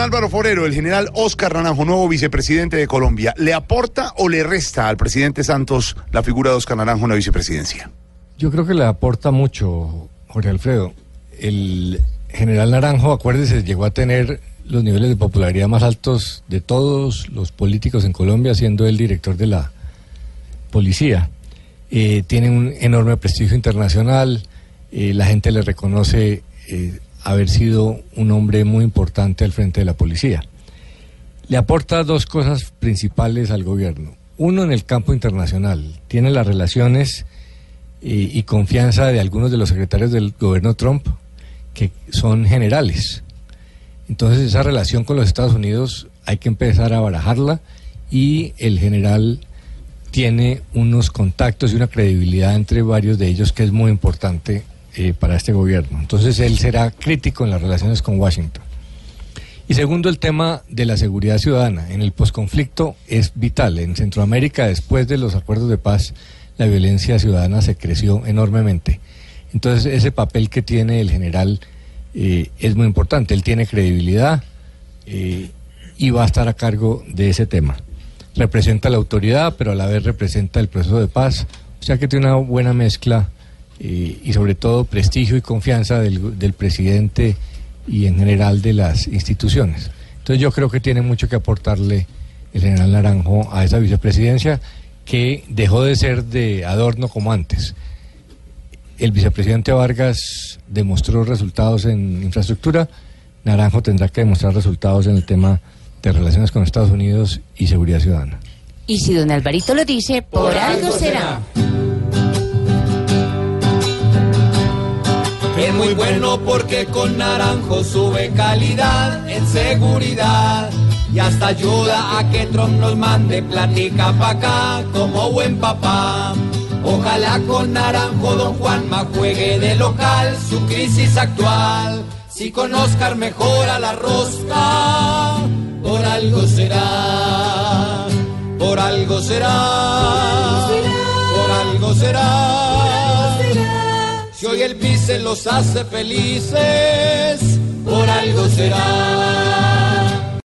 Álvaro Forero, el general Oscar Naranjo, nuevo vicepresidente de Colombia, ¿le aporta o le resta al presidente Santos la figura de Oscar Naranjo en la vicepresidencia? Yo creo que le aporta mucho, Jorge Alfredo. El general Naranjo, acuérdese, llegó a tener los niveles de popularidad más altos de todos los políticos en Colombia, siendo el director de la policía. Eh, tiene un enorme prestigio internacional, eh, la gente le reconoce eh, haber sido un hombre muy importante al frente de la policía. Le aporta dos cosas principales al gobierno. Uno, en el campo internacional, tiene las relaciones eh, y confianza de algunos de los secretarios del gobierno Trump, que son generales. Entonces esa relación con los Estados Unidos hay que empezar a barajarla y el general tiene unos contactos y una credibilidad entre varios de ellos que es muy importante eh, para este gobierno. Entonces él será crítico en las relaciones con Washington. Y segundo, el tema de la seguridad ciudadana. En el posconflicto es vital. En Centroamérica, después de los acuerdos de paz, la violencia ciudadana se creció enormemente. Entonces ese papel que tiene el general eh, es muy importante. Él tiene credibilidad eh, y va a estar a cargo de ese tema. Representa la autoridad, pero a la vez representa el proceso de paz. O sea que tiene una buena mezcla eh, y sobre todo prestigio y confianza del, del presidente y en general de las instituciones. Entonces yo creo que tiene mucho que aportarle el general Naranjo a esa vicepresidencia que dejó de ser de adorno como antes. El vicepresidente Vargas demostró resultados en infraestructura, Naranjo tendrá que demostrar resultados en el tema de relaciones con Estados Unidos y seguridad ciudadana. Y si don Alvarito lo dice, por, algo será. Es muy bueno porque con Naranjo sube calidad en seguridad. Y hasta ayuda a que Trump nos mande platica pa' acá como buen papá. Ojalá con Naranjo don Juanma juegue de local su crisis actual. Si con Oscar mejora la rosca, por algo será, por algo será, por algo será. Si hoy el vice los hace felices, por algo será.